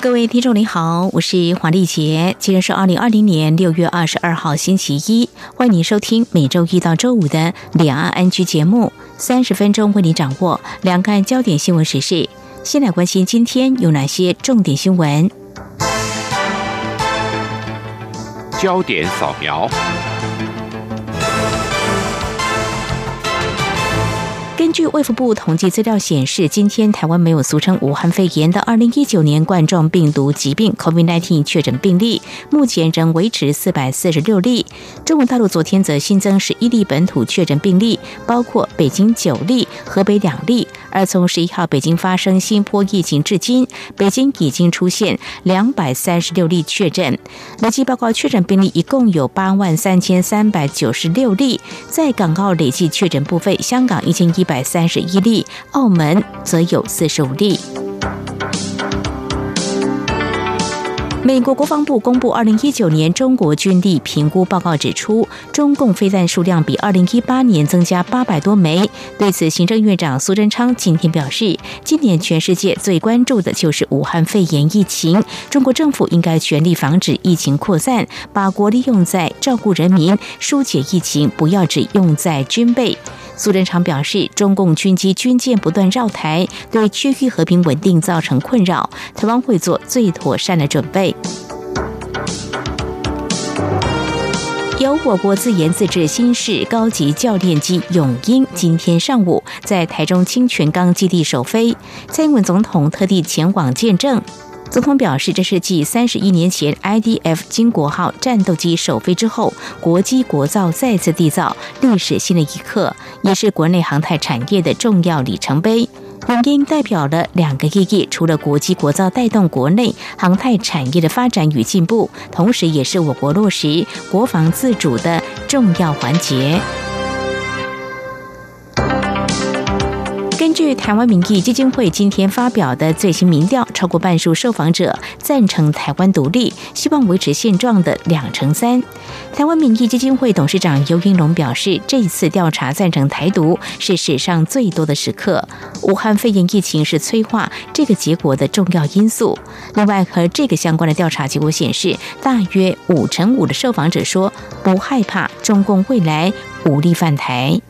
各位听众您好，我是黄丽杰，今天是二零二零年六月二十二号星期一，欢迎您收听每周一到周五的两岸安居节目，三十分钟为您掌握两岸焦点新闻时事。先来关心今天有哪些重点新闻。焦点扫描。根据卫福部统计资料显示，今天台湾没有俗称武汉肺炎的二零一九年冠状病毒疾病 （COVID-19） 确诊病例，目前仍维持四百四十六例。中国大陆昨天则新增十一例本土确诊病例，包括北京九例、河北两例。而从十一号北京发生新波疫情至今，北京已经出现两百三十六例确诊，累计报告确诊病例一共有八万三千三百九十六例。在港澳累计确诊部分，香港一千一百三十一例，澳门则有四十五例。美国国防部公布二零一九年中国军力评估报告，指出中共飞弹数量比二零一八年增加八百多枚。对此，行政院长苏贞昌今天表示，今年全世界最关注的就是武汉肺炎疫情，中国政府应该全力防止疫情扩散，把国力用在照顾人民、疏解疫情，不要只用在军备。苏贞昌表示，中共军机军舰不断绕台，对区域和平稳定造成困扰，台湾会做最妥善的准备。由我国自研自制新式高级教练机“永鹰”今天上午在台中清泉岗基地首飞，蔡英文总统特地前往见证。总统表示，这是继三十一年前 IDF 金国号战斗机首飞之后，国机国造再次缔造历史性的一刻，也是国内航太产业的重要里程碑。永鹰代表了两个意义，除了国际国造带动国内航太产业的发展与进步，同时也是我国落实国防自主的重要环节。台湾民意基金会今天发表的最新民调，超过半数受访者赞成台湾独立，希望维持现状的两成三。台湾民意基金会董事长尤英龙表示，这一次调查赞成台独是史上最多的时刻。武汉肺炎疫情是催化这个结果的重要因素。另外，和这个相关的调查结果显示，大约五成五的受访者说不害怕中共未来武力犯台。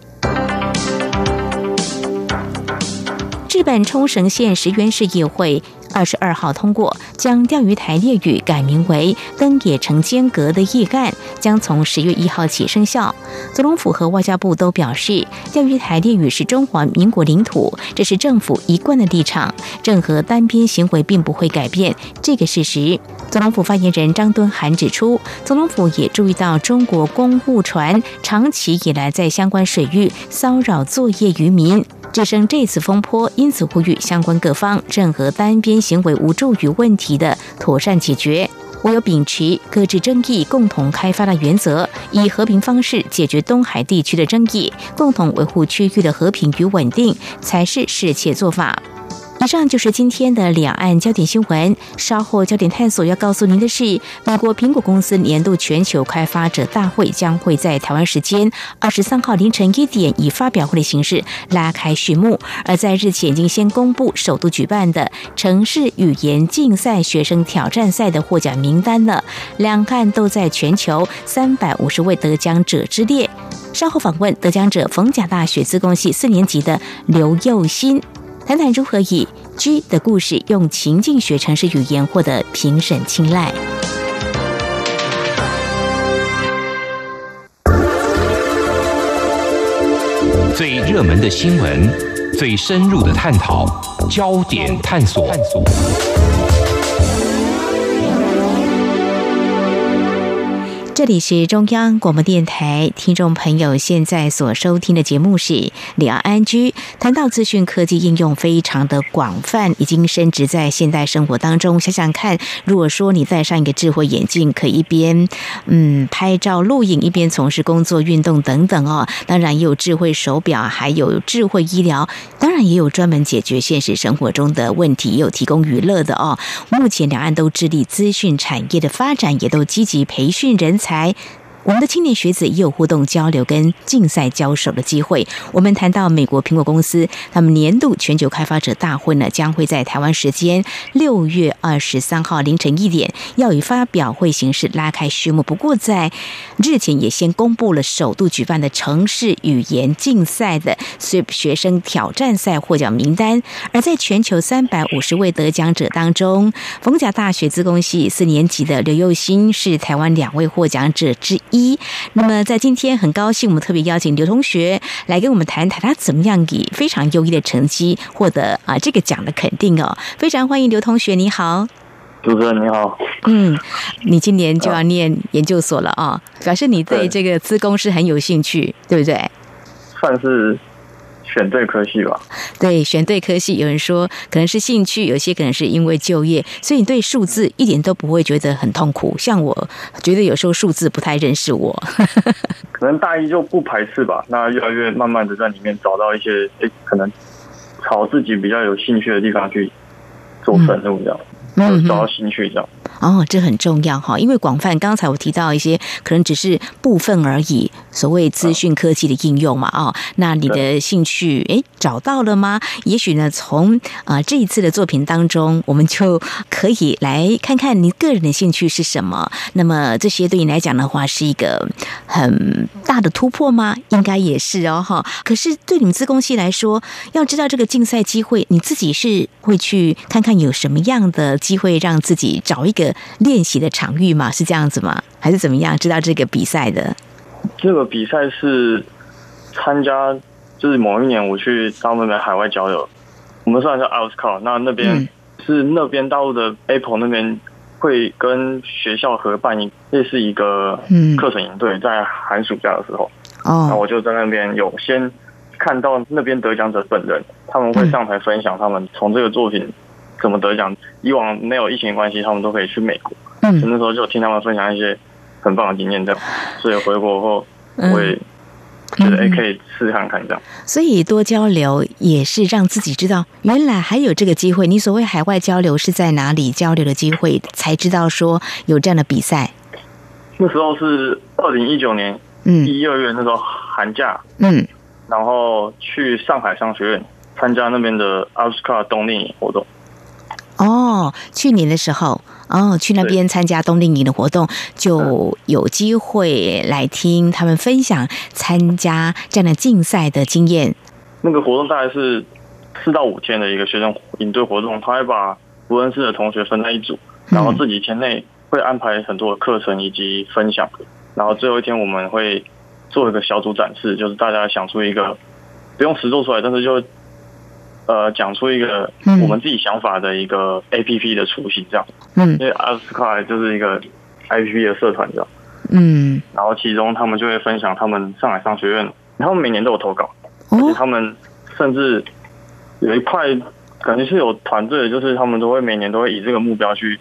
日本冲绳县石垣市议会二十二号通过，将钓鱼台列屿改名为登野城间隔的议案，将从十月一号起生效。总统府和外交部都表示，钓鱼台列屿是中华民国领土，这是政府一贯的立场，任何单边行为并不会改变这个事实。总统府发言人张敦涵指出，总统府也注意到中国公务船长期以来在相关水域骚扰作业渔民。智胜这次风波，因此呼吁相关各方，任何单边行为无助于问题的妥善解决。唯有秉持搁置争议、共同开发的原则，以和平方式解决东海地区的争议，共同维护区域的和平与稳定，才是适切做法。以上就是今天的两岸焦点新闻。稍后焦点探索要告诉您的是，美国苹果公司年度全球开发者大会将会在台湾时间二十三号凌晨一点以发表会的形式拉开序幕。而在日前已经先公布首度举办的城市语言竞赛学生挑战赛的获奖名单了，两岸都在全球三百五十位得奖者之列。稍后访问得奖者逢甲大学资工系四年级的刘佑新。谈谈如何以 G 的故事用情境学城市语言获得评审青睐。最热门的新闻，最深入的探讨，焦点探索。这里是中央广播电台，听众朋友现在所收听的节目是李昂安居。谈到资讯科技应用，非常的广泛，已经升值在现代生活当中。想想看，如果说你戴上一个智慧眼镜，可以一边嗯拍照录影，一边从事工作、运动等等哦。当然也有智慧手表，还有智慧医疗，当然也有专门解决现实生活中的问题，也有提供娱乐的哦。目前两岸都致力资讯产业的发展，也都积极培训人才。才。我们的青年学子也有互动交流跟竞赛交手的机会。我们谈到美国苹果公司，他们年度全球开发者大会呢，将会在台湾时间六月二十三号凌晨一点，要以发表会形式拉开序幕。不过在日前也先公布了首度举办的城市语言竞赛的 SWIP 学生挑战赛获奖名单。而在全球三百五十位得奖者当中，逢甲大学资工系四年级的刘佑新是台湾两位获奖者之一。一，那么在今天很高兴，我们特别邀请刘同学来跟我们谈谈他怎么样以非常优异的成绩获得啊这个奖的肯定哦。非常欢迎刘同学，你好，主持人你好，嗯，你今年就要念研究所了啊，表示你对这个资工是很有兴趣，对不对？算是。选对科系吧，对，选对科系。有人说可能是兴趣，有些可能是因为就业，所以你对数字一点都不会觉得很痛苦。像我觉得有时候数字不太认识我，可能大一就不排斥吧。那越来越慢慢的在里面找到一些，哎，可能朝自己比较有兴趣的地方去做深入，这样，找到兴趣这样。哦，这很重要哈，因为广泛。刚才我提到一些，可能只是部分而已。所谓资讯科技的应用嘛，哦，那你的兴趣诶找到了吗？也许呢，从啊这一次的作品当中，我们就可以来看看你个人的兴趣是什么。那么这些对你来讲的话，是一个很大的突破吗？应该也是哦，哈。可是对你们自贡系来说，要知道这个竞赛机会，你自己是会去看看有什么样的机会，让自己找一个。练习的场域嘛，是这样子吗？还是怎么样？知道这个比赛的？这个比赛是参加，就是某一年我去他们的海外交流，我们算是奥斯卡，那那边是那边大陆的 Apple 那边会跟学校合办一类似一个课程营队，在寒暑假的时候，哦，那我就在那边有先看到那边得奖者本人，他们会上台分享他们从这个作品。怎么得奖？以往没有疫情关系，他们都可以去美国。嗯，那时候就听他们分享一些很棒的经验，这样。所以回国后，我也觉得哎，可以试试看看这样。所以多交流也是让自己知道，原来还有这个机会。你所谓海外交流是在哪里交流的机会？才知道说有这样的比赛。那时候是二零一九年嗯一二月，那时候寒假。嗯，然后去上海商学院参加那边的奥斯卡冬令营活动。哦，去年的时候，哦，去那边参加冬令营的活动，就有机会来听他们分享参加这样的竞赛的经验。那个活动大概是四到五天的一个学生营队活动，他会把不认识的同学分在一组，然后自己天内会安排很多的课程以及分享，然后最后一天我们会做一个小组展示，就是大家想出一个不用实做出来，但是就。呃，讲出一个我们自己想法的一个 A P P 的雏形，这样。嗯，因为阿斯卡就是一个 I P P 的社团，这样。嗯。然后其中他们就会分享他们上海商学院，他们每年都有投稿，而且他们甚至有一块感觉是有团队的，就是他们都会每年都会以这个目标去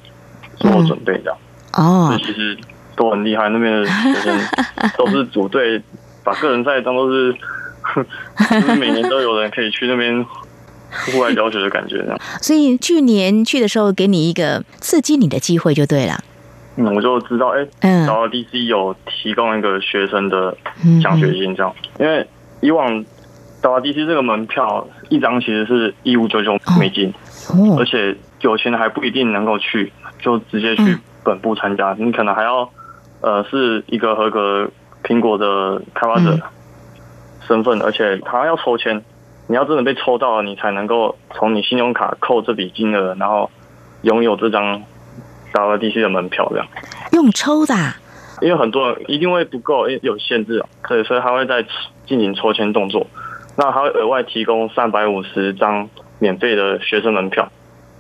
做准备，这样。哦。其实都很厉害，那边的学生都是组队，把个人赛当做是，就是每年都有人可以去那边。户外教学的感觉，这样。所以去年去的时候，给你一个刺激你的机会就对了。嗯，我就知道，哎，然后 DC 有提供一个学生的奖学金，这样。因为以往到 DC 这个门票一张其实是一五九九美金，而且有钱的还不一定能够去，就直接去本部参加。你可能还要呃是一个合格苹果的开发者身份，而且他要抽签。你要真的被抽到了，你才能够从你信用卡扣这笔金额，然后拥有这张 WDC 的门票。这样用抽的，因为很多人一定会不够，因为有限制啊。所以，所以他会在进行抽签动作。那他会额外提供三百五十张免费的学生门票，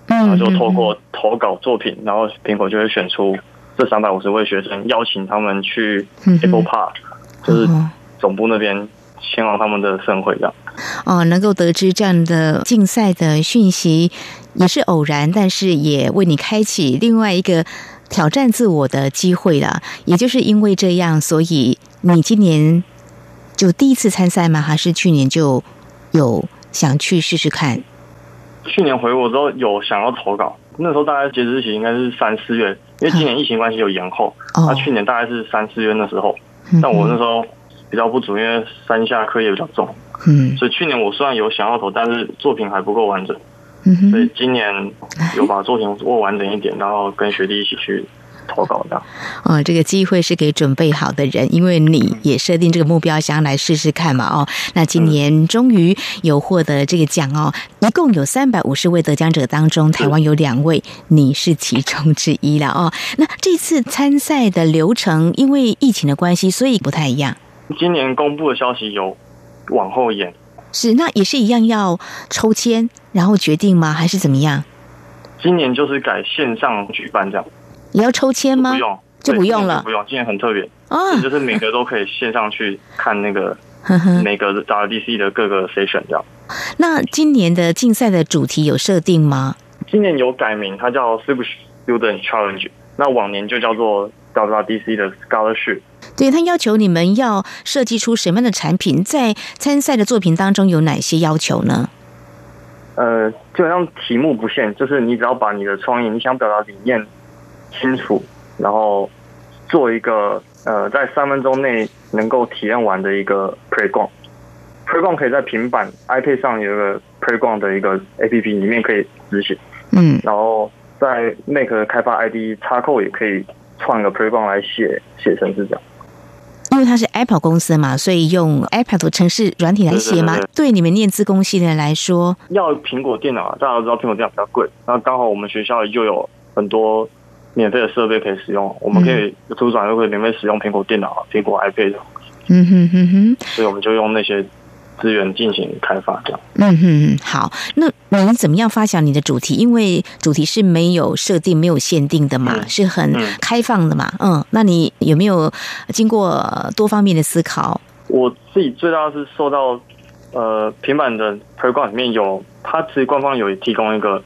然后就透过投稿作品，然后苹果就会选出这三百五十位学生，邀请他们去 Apple Park，就是哦总部那边前往他们的盛会这样。哦，能够得知这样的竞赛的讯息也是偶然，但是也为你开启另外一个挑战自我的机会了。也就是因为这样，所以你今年就第一次参赛吗？还是去年就有想去试试看？去年回国之后有想要投稿，那时候大概截止日期应该是三四月，因为今年疫情关系有延后。哦那、去年大概是三四月那时候，嗯但我那时候比较不足，因为山下课业比较重，嗯所以去年我虽然有想要投，但是作品还不够完整，所以今年有把作品握完整一点，然后跟学弟一起去投稿这样。哦，这个机会是给准备好的人，因为你也设定这个目标，想要来试试看嘛。哦，那今年终于有获得这个奖哦，一共有三百五十位得奖者当中，台湾有两位，你是其中之一了哦。那这次参赛的流程，因为疫情的关系，所以不太一样。今年公布的消息有往后延，是，那也是一样要抽签，然后决定吗？还是怎么样？今年就是改线上举办这样，也要抽签吗不？用就不用了不用，今年很特别，啊，就是每个都可以线上去看那个。每个 WDC 的各个 session 这样。那今年的竞赛的主题有设定吗？今年有改名，它叫 Super Student Challenge，那往年就叫做 WDC 的 Scholarship。对他要求你们要设计出什么样的产品，在参赛的作品当中有哪些要求呢？呃，基本上题目不限，就是你只要把你的创意、你想表达理念清楚，然后做一个呃在三分钟内能够体验完的一个 Playground。Playground 可以在平板、iPad 上有一个 Playground 的一个 APP，里面可以执行，嗯然后在 Make 开发 ID 插扣也可以创个 Playground 来写写成是这样。因为它是 Apple 公司嘛，所以用 Apple 的城市软体来写嘛。对你们念资工系的人来说，要苹果电脑啊，大家都知道苹果电脑比较贵，那刚好我们学校又有很多免费的设备可以使用，我们可以图书馆又可以免费使用苹果电脑、啊、苹果 iPad，嗯哼哼哼，所以我们就用那些资源进行开发，这样。嗯哼哼，好。那你怎么样发想你的主题？因为主题是没有设定、没有限定的嘛，嗯是很嗯开放的嘛。嗯，那你有没有经过多方面的思考？我自己最大是受到呃平板的 Playground 里面有，它其实官方有提供一个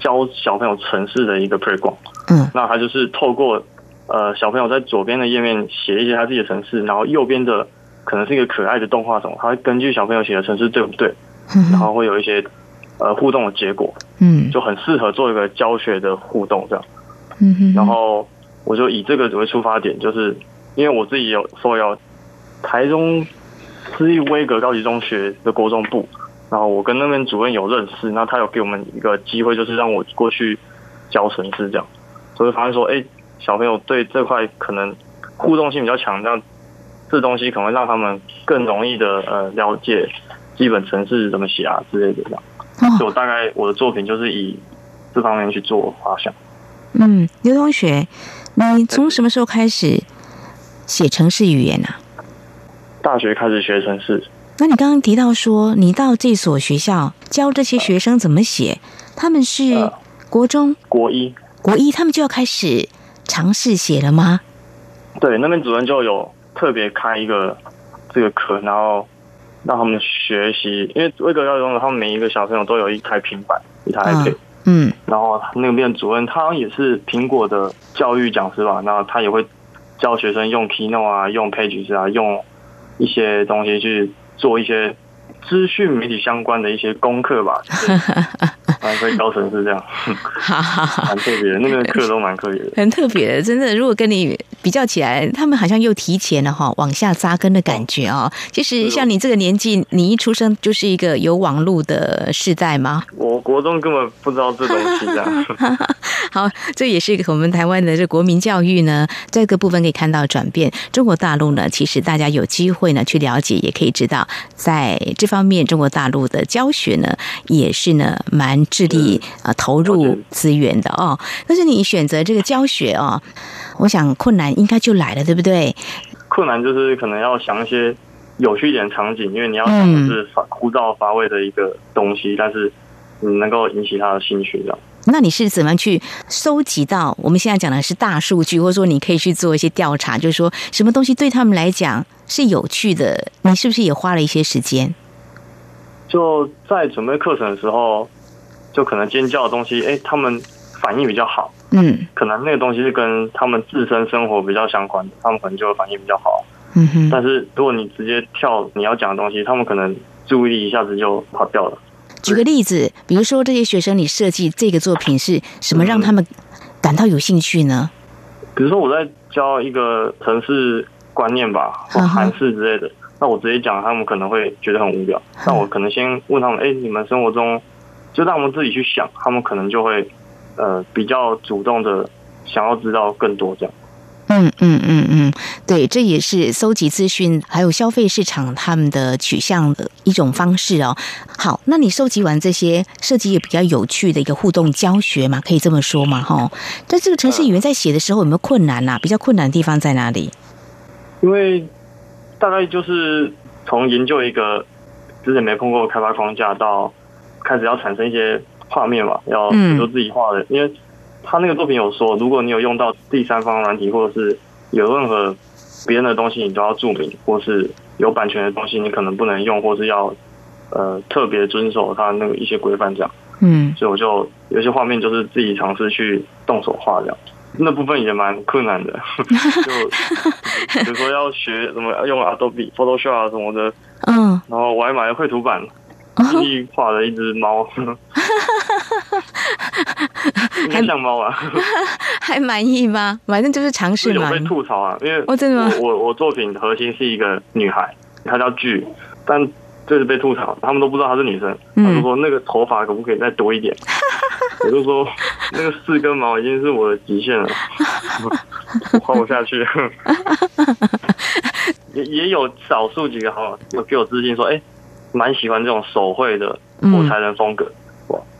教小朋友城市的一个 Playground，嗯那它就是透过呃小朋友在左边的页面写一些他自己的城市，然后右边的可能是一个可爱的动画什么，他会根据小朋友写的城市对不对，然后会有一些呃互动的结果，嗯。就很适合做一个教学的互动这样。嗯哼，然后我就以这个为出发点，就是因为我自己有受邀台中私立威格高级中学的国中部，然后我跟那边主任有认识，那他有给我们一个机会，就是让我过去教城市这样，所以发现说，哎，小朋友对这块可能互动性比较强，这样这东西可能会让他们更容易的呃了解基本程式怎么写啊之类的这样。所以哦，我大概我的作品就是以这方面去做发想。嗯，刘同学，你从什么时候开始写城市语言啊？大学开始学城市，那你刚刚提到说，你到这所学校教这些学生怎么写，他们是呃国中、国一，国一，他们就要开始尝试写了吗？对，那边主任就有特别开一个这个课，然后让他们学习，因为威格高中他们每一个小朋友都有一台平板，一台 iPad，、嗯然后那边主任他好像也是苹果的教育讲师吧，然后他也会教学生用 Keynote 啊，用 Pages 啊，用一些东西去做一些资讯媒体相关的一些功课吧，就 是反正会教程式这样，哈 蛮特别的，那边的课都蛮特别的。很特别的，真的。如果跟你比较起来，他们好像又提前了哈，往下扎根的感觉哦。其实像你这个年纪，你一出生就是一个有网络的世代吗？我国中根本不知道这东西这样。好，这也是我们台湾的这国民教育呢，这个部分可以看到转变。中国大陆呢，其实大家有机会呢去了解，也可以知道，在这方面中国大陆的教学呢，也是呢蛮致力啊投入资源的哦。但是你选择这个教学哦，我想困难应该就来了，对不对？困难就是可能要想一些有趣一点的场景，因为你要想的是乏枯燥乏味的一个东西，但是你能够引起他的兴趣这样。那你是怎么去收集到？我们现在讲的是大数据，或者说你可以去做一些调查，就是说什么东西对他们来讲是有趣的？你是不是也花了一些时间？就在准备课程的时候，就可能尖叫的东西，哎，他们反应比较好。嗯，可能那个东西是跟他们自身生活比较相关的，他们可能就会反应比较好。嗯哼。但是如果你直接跳你要讲的东西，他们可能注意力一下子就跑掉了。举个例子，比如说这些学生，你设计这个作品是什么让他们感到有兴趣呢？比如说我在教一个城市观念吧，或韩式之类的，那我直接讲，他们可能会觉得很无聊。那我可能先问他们：哎，你们生活中就让他们自己去想，他们可能就会呃比较主动的想要知道更多这样。嗯嗯嗯嗯，对，这也是搜集资讯还有消费市场他们的取向的一种方式哦。好，那你收集完这些，设计也比较有趣的一个互动教学嘛，可以这么说嘛？哈，但这个城市语言在写的时候有没有困难呐？比较困难的地方在哪里？因为大概就是从研究一个之前没碰过开发框架，到开始要产生一些画面嘛，要做自己画的，因为。他那个作品有说，如果你有用到第三方软体，或者是有任何别人的东西，你都要注明，或是有版权的东西，你可能不能用，或是要呃特别遵守他那个一些规范这样。嗯，所以我就有些画面就是自己尝试去动手画这样，那部分也蛮困难的，就比如说要学什么用 Adobe Photoshop 啊什么的，嗯，然后我还买了绘图板。故意画了一只猫，应该像猫啊，还满意吗？反正就是尝试嘛。有被吐槽啊，因为我真的吗？我我作品核心是一个女孩，她叫剧，但就是被吐槽，他们都不知道她是女生，他们说那个头发可不可以再多一点？我就说那个四根毛已经是我的极限了，我画不下去。也也有少数几个好有给我自信说，哎。蛮喜欢这种手绘的火柴人风格，哇，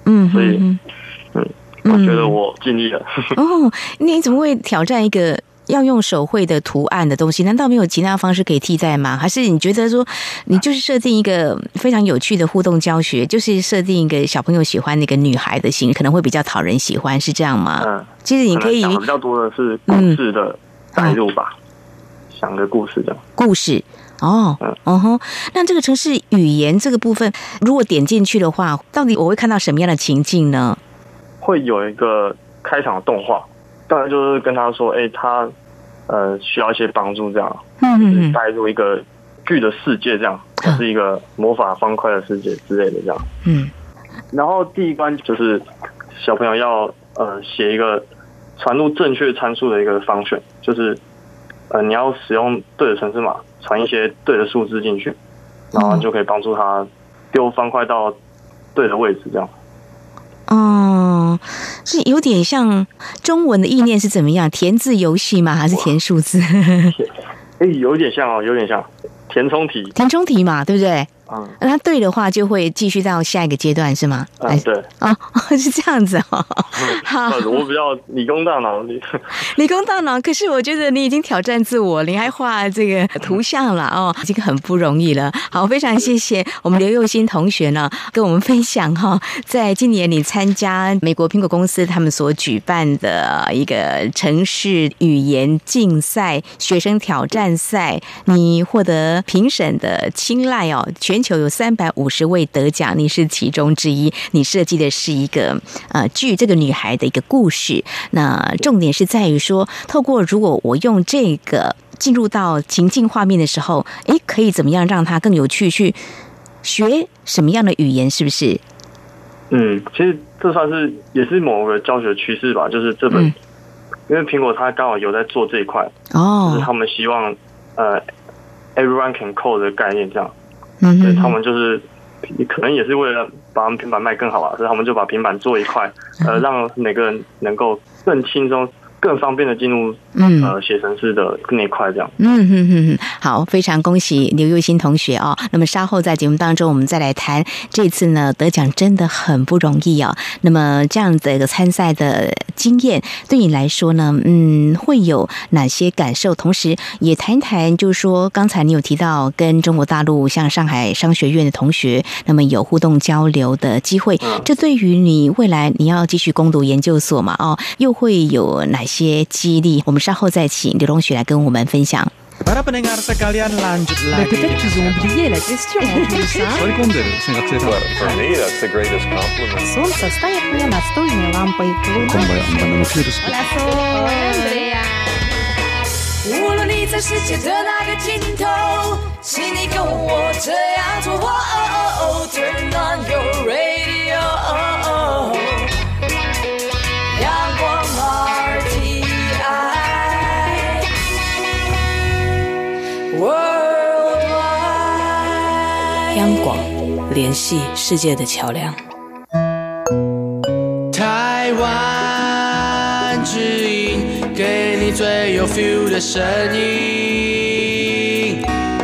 嗯，所以，嗯，我觉得我尽力了。哦，你怎么会挑战一个要用手绘的图案的东西？难道没有其他方式可以替代吗？还是你觉得说，你就是设定一个非常有趣的互动教学，就是设定一个小朋友喜欢那个女孩的形，可能会比较讨人喜欢，是这样吗？嗯，其实你可以比较多的是故事的代入吧，想个故事这样，故事。哦，哦吼，那这个城市语言这个部分，如果点进去的话，到底我会看到什么样的情境呢？会有一个开场的动画，当然就是跟他说，哎，他呃需要一些帮助，这样，嗯，带入一个剧的世界，这样，是一个魔法方块的世界之类的，这样，嗯，然后第一关就是小朋友要呃写一个传入正确参数的一个方选，就是呃你要使用对的城市码。传一些对的数字进去，然后就可以帮助他丢方块到对的位置，这样。哦，是有点像中文的意念是怎么样？填字游戏吗？还是填数字？哎，有点像哦，有点像填充题，填充题嘛，对不对？嗯，那对的话就会继续到下一个阶段是吗？嗯，对，哦，是这样子哦。好，我比较理工大脑，理工大脑。可是我觉得你已经挑战自我，你还画这个图像了哦，已经很不容易了。好，非常谢谢我们刘佑新同学呢，跟我们分享哈，在今年你参加美国苹果公司他们所举办的一个城市语言竞赛学生挑战赛，你获得评审的青睐哦，全。全球有三百五十位得奖，你是其中之一。你设计的是一个呃剧，这个女孩的一个故事。那重点是在于说，透过如果我用这个进入到情境画面的时候，哎，可以怎么样让它更有趣？去学什么样的语言？是不是？嗯，其实这算是也是某个教学趋势吧。就是这本，因为苹果它刚好有在做这一块哦，就是他们希望呃，everyone can code 的概念这样。嗯，对他们就是可能也是为了把平板卖更好吧，所以他们就把平板做一块，呃，让每个人能够更轻松、更方便的进入嗯呃写程式的那一块这样。嗯哼哼哼，好，非常恭喜刘佑新同学哦。那么稍后在节目当中，我们再来谈这次呢得奖真的很不容易哦。那么这样的一个参赛的经验，对你来说呢，嗯，会有哪些感受？同时也谈一谈，就是说刚才你有提到跟中国大陆像上海商学院的同学，那么有互动交流的机会，嗯这对于你未来你要继续攻读研究所嘛？哦，又会有哪些激励？我们稍后再请刘同学来跟我们分享。 Para pendengar sekalian lanjut Mais lagi. peut-être qu'ils ont oublié la question en plus, hein? Сколько он дыры? Sen katsotaan. Well, for me, that's the greatest compliment. Солнце стоит мне настольной лампой. Луна 无论你在世界的哪个尽头，请你跟我这样做。哦哦哦 Turn on your radio， 央广，联系世界的桥梁。台湾之音，给你最有 feel 的声音。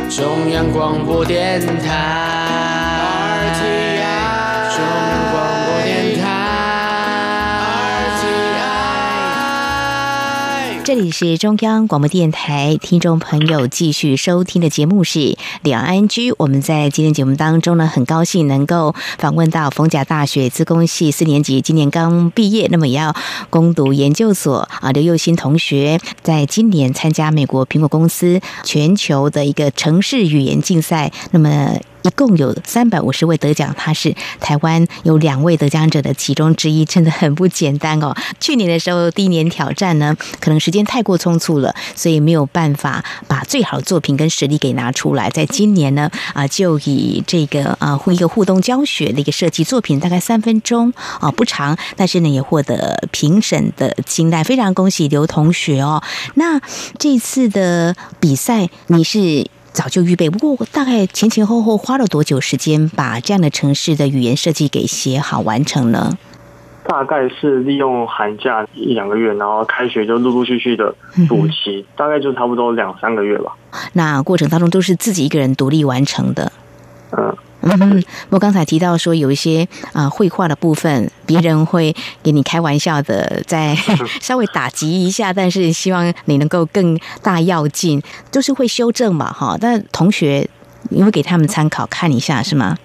中央广播电台这里是中央广播电台，听众朋友继续收听的节目是两岸居。我们在今天节目当中呢，很高兴能够访问到逢甲大学资工系四年级，今年刚毕业，那么也要攻读研究所啊。刘佑新同学在今年参加美国苹果公司全球的一个城市语言竞赛，那么。一共有三百五十位得奖，他是台湾有两位得奖者的其中之一，真的很不简单哦。去年的时候，第一年挑战呢，可能时间太过匆促了，所以没有办法把最好的作品跟实力给拿出来。在今年呢，啊，就以这个啊一个互动教学的一个设计作品，大概三分钟啊不长，但是呢也获得评审的青睐，非常恭喜刘同学哦。那这次的比赛你是？早就预备，不过大概前前后后花了多久时间把这样的城市的语言设计给写好完成呢？大概是利用寒假一两个月，然后开学就陆陆续续的补齐，大概就差不多两三个月吧。那过程当中都是自己一个人独立完成的。嗯，嗯哼，我刚才提到说有一些啊绘画的部分，别人会给你开玩笑的，再 稍微打击一下，但是希望你能够更大要进，就是会修正嘛，哈。但同学你会给他们参考看一下是吗？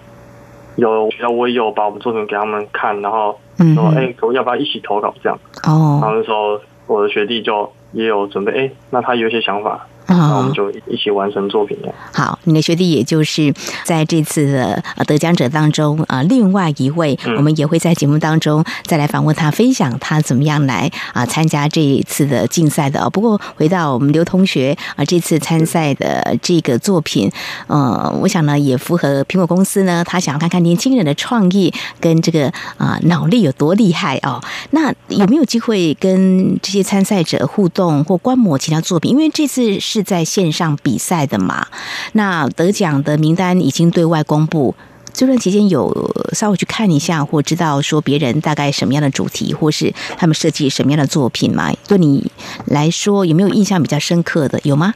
有，我也有把我们作品给他们看，然后嗯说，哼，哎、我要不要一起投稿这样？然后哦，那时候我的学弟就也有准备，哎、那他有一些想法，那我啊们就一起完成作品了。好，你的学弟也就是在这次的呃得奖者当中啊、呃另外一位，嗯我们也会在节目当中再来访问他，分享他怎么样来啊、参加这一次的竞赛的、哦。不过回到我们刘同学啊、这次参赛的这个作品，呃，我想呢也符合苹果公司呢，他想要看看年轻人的创意跟这个啊、脑力有多厉害哦。那有没有机会跟这些参赛者互动或观摩其他作品？因为这次是在线上比赛的嘛，那得奖的名单已经对外公布。这段期间有稍微去看一下，或知道说别人大概什么样的主题，或是他们设计什么样的作品吗？对你来说有没有印象比较深刻的？有吗？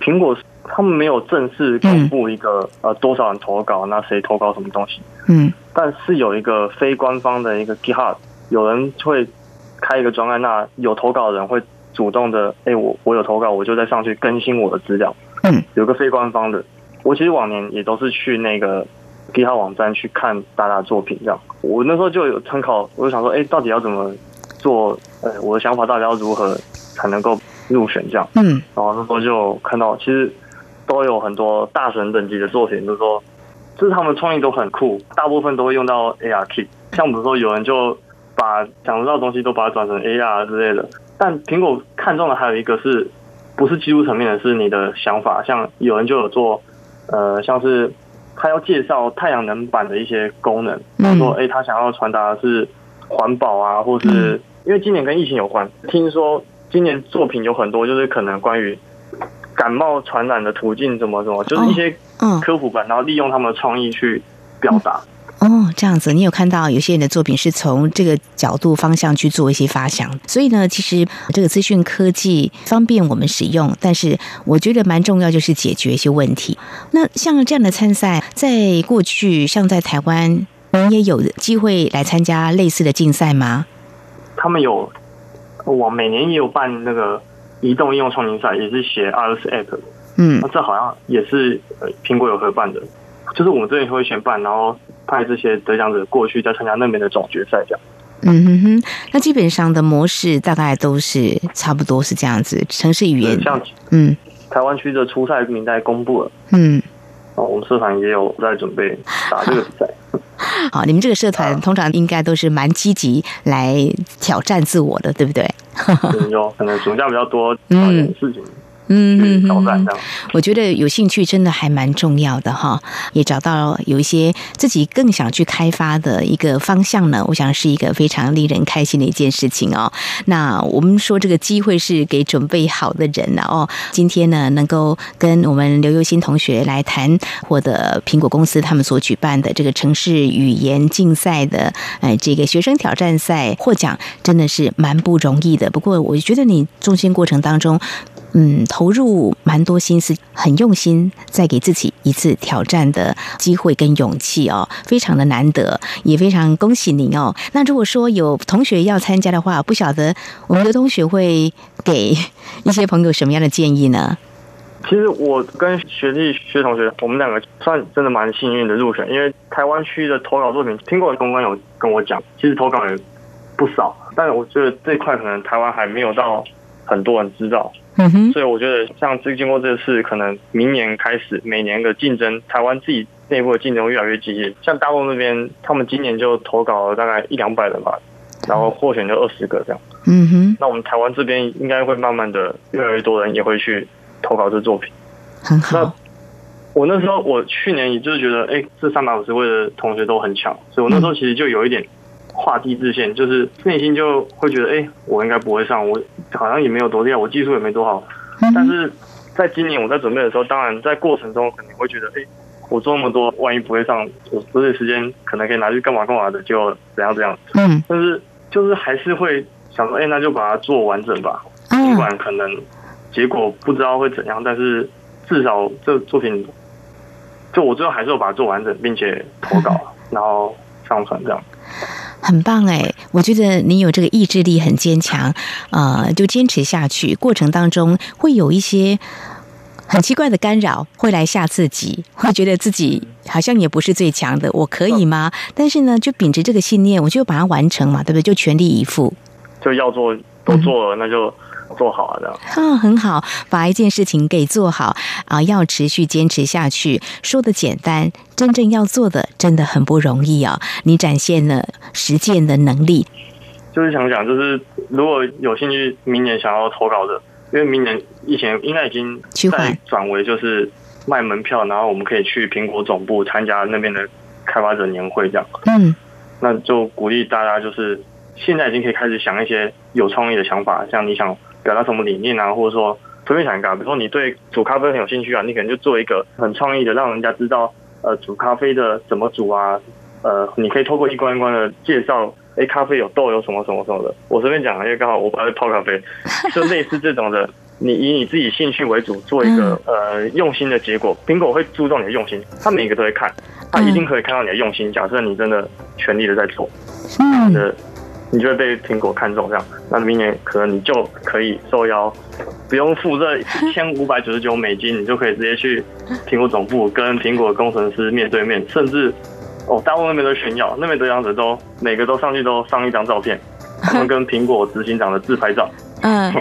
苹果他们没有正式公布一个、呃多少人投稿，那谁投稿什么东西，嗯但是有一个非官方的一个 GitHub，有人会开一个专案，那有投稿的人会主动的，哎、我我有投稿，我就再上去更新我的资料。嗯，有个非官方的，我其实往年也都是去那个 GitHub 网站去看大家的作品，这样。我那时候就有参考，我就想说，哎、到底要怎么做？呃，我的想法到底要如何才能够入选这样？嗯然后那时候就看到，其实都有很多大神等级的作品，就是说，就是他们创意都很酷，大部分都会用到 AR kit。像比如说，有人就把想不到的东西都把它转成 AR 之类的。但苹果看中的还有一个是，不是技术层面的，是你的想法。像有人就有做，呃，像是他要介绍太阳能板的一些功能，比如说，哎、他想要传达的是环保啊，或是因为今年跟疫情有关，听说今年作品有很多就是可能关于感冒传染的途径怎么怎么，就是一些嗯科普版，然后利用他们的创意去表达。哦，这样子，你有看到有些人的作品是从这个角度方向去做一些发想，所以呢，其实这个资讯科技方便我们使用，但是我觉得蛮重要就是解决一些问题。那像这样的参赛，在过去像在台湾，你也有机会来参加类似的竞赛吗？他们有，我每年也有办那个移动应用创新赛，也是写 iOS app。嗯那这好像也是呃苹果有合办的，就是我们这边会选办，然后派这些得奖者过去再参加那边的总决赛，这样。嗯哼哼，那基本上的模式大概都是差不多是这样子，城市语言，像嗯台湾区的初赛名单公布了，嗯。哦，我们社团也有在准备打这个比赛。好，你们这个社团通常应该都是蛮积极来挑战自我的，对不对？对，有可能暑假比较多，嗯事情嗯去挑战这样。我觉得有兴趣真的还蛮重要的哈，也找到有一些自己更想去开发的一个方向呢，我想是一个非常令人开心的一件事情哦。那我们说这个机会是给准备好的人了哦。今天呢，能够跟我们刘佑新同学来谈获得苹果公司他们所举办的这个城市语言竞赛的呃这个学生挑战赛获奖，真的是蛮不容易的。不过我觉得你中心过程当中。嗯，投入蛮多心思，很用心，在给自己一次挑战的机会跟勇气哦，非常的难得，也非常恭喜您哦。那如果说有同学要参加的话，不晓得我们的同学会给一些朋友什么样的建议呢？其实我跟学弟学同学，我们两个算真的蛮幸运的入选，因为台湾区的投稿作品，听过公关有跟我讲，其实投稿也不少，但是我觉得这块可能台湾还没有到很多人知道。嗯哼，所以我觉得像这经过这次，可能明年开始每年的竞争，台湾自己内部的竞争越来越激烈。像大陆那边，他们今年就投稿了大概一两百人吧，然后获选就二十个这样。嗯哼，那我们台湾这边应该会慢慢的越来越多人也会去投稿这作品。很好，我那时候我去年也就是觉得，哎、这三百五十位的同学都很强，所以我那时候其实就有一点画地自限，就是内心就会觉得，哎、我应该不会上，我好像也没有多厉害，我技术也没多好。但是在今年我在准备的时候，当然在过程中肯定会觉得，哎、我做那么多，万一不会上，我这些时间可能可以拿去干嘛干嘛的，就怎样怎样。嗯但是就是还是会想说，哎、那就把它做完整吧。尽嗯管可能结果不知道会怎样，但是至少这作品，就我最后还是有把它做完整，并且投稿，然后上传这样。很棒哎！我觉得你有这个意志力很坚强，呃，就坚持下去。过程当中会有一些很奇怪的干扰，会来吓自己，会觉得自己好像也不是最强的，我可以吗？但是呢，就秉持这个信念，我就把它完成嘛，对不对？就全力以赴。就要做都做了，那就做好啊，这样。啊，很好，把一件事情给做好啊，要持续坚持下去。说的简单，真正要做的真的很不容易啊！你展现了实践的能力。就是想讲，就是如果有兴趣，明年想要投稿的，因为明年以前应该已经在转为就是卖门票，然后我们可以去苹果总部参加那边的开发者年会这样。嗯那就鼓励大家，就是现在已经可以开始想一些有创意的想法，像你想表达什么理念啊，或者说随便想一个啊，比如说你对煮咖啡很有兴趣啊，你可能就做一个很创意的，让人家知道呃煮咖啡的怎么煮啊，呃，你可以透过一关一关的介绍，哎，咖啡有豆有什么什么什么的，我随便讲，因为刚好我不会泡咖啡，就类似这种的。你以你自己兴趣为主，做一个、呃用心的结果。苹果会注重你的用心，他每一个都会看，他一定可以看到你的用心。假设你真的全力的在做，嗯的，你就会被苹果看中，这样，那明年可能你就可以受邀，不用付这一千五百九十九美金，你就可以直接去苹果总部跟苹果工程师面对面，甚至哦，大陆那边都炫耀，那边的样子都每个都上去都上一张照片，他们跟苹果执行长的自拍照，嗯，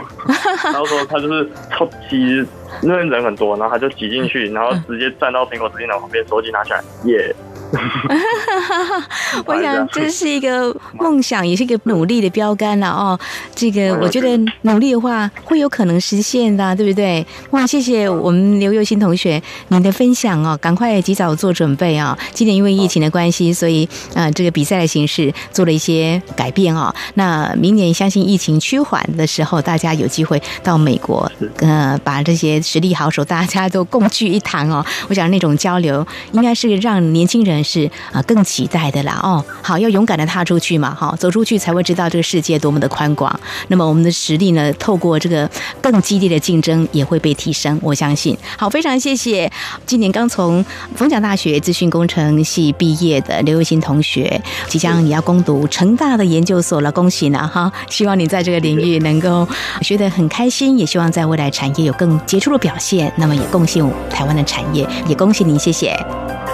然后说他就是超级那边人很多，然后他就挤进去，然后直接站到苹果执行长旁边，手机拿起来，耶、我想这是一个梦想，也是一个努力的标杆了哦。这个我觉得努力的话会有可能实现的，对不对？哇，谢谢我们刘佑新同学您的分享哦，赶快及早做准备啊、今年因为疫情的关系，所以呃这个比赛的形式做了一些改变哦。那明年相信疫情趋缓的时候，大家有机会到美国，呃，把这些实力好手大家都共聚一堂哦。我想那种交流应该是让年轻人是啊更期待的啦哦。好，要勇敢的踏出去嘛，哈，走出去才会知道这个世界多么的宽广。那么我们的实力呢，透过这个更激烈的竞争也会被提升，我相信。好，非常谢谢今年刚从逢甲大学资讯工程系毕业的刘佑新同学，即将也要攻读成大的研究所了，恭喜呢哈！希望你在这个领域能够学得很开心，也希望在未来产业有更杰出的表现，那么也贡献台湾的产业，也恭喜您，谢谢。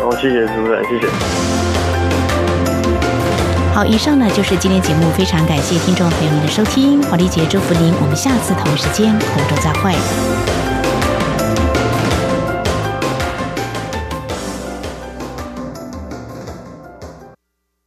哦谢谢主持人，谢谢。好，以上呢就是今天节目，非常感谢听众朋友们的收听，华丽姐祝福您，我们下次同一时间空中再会。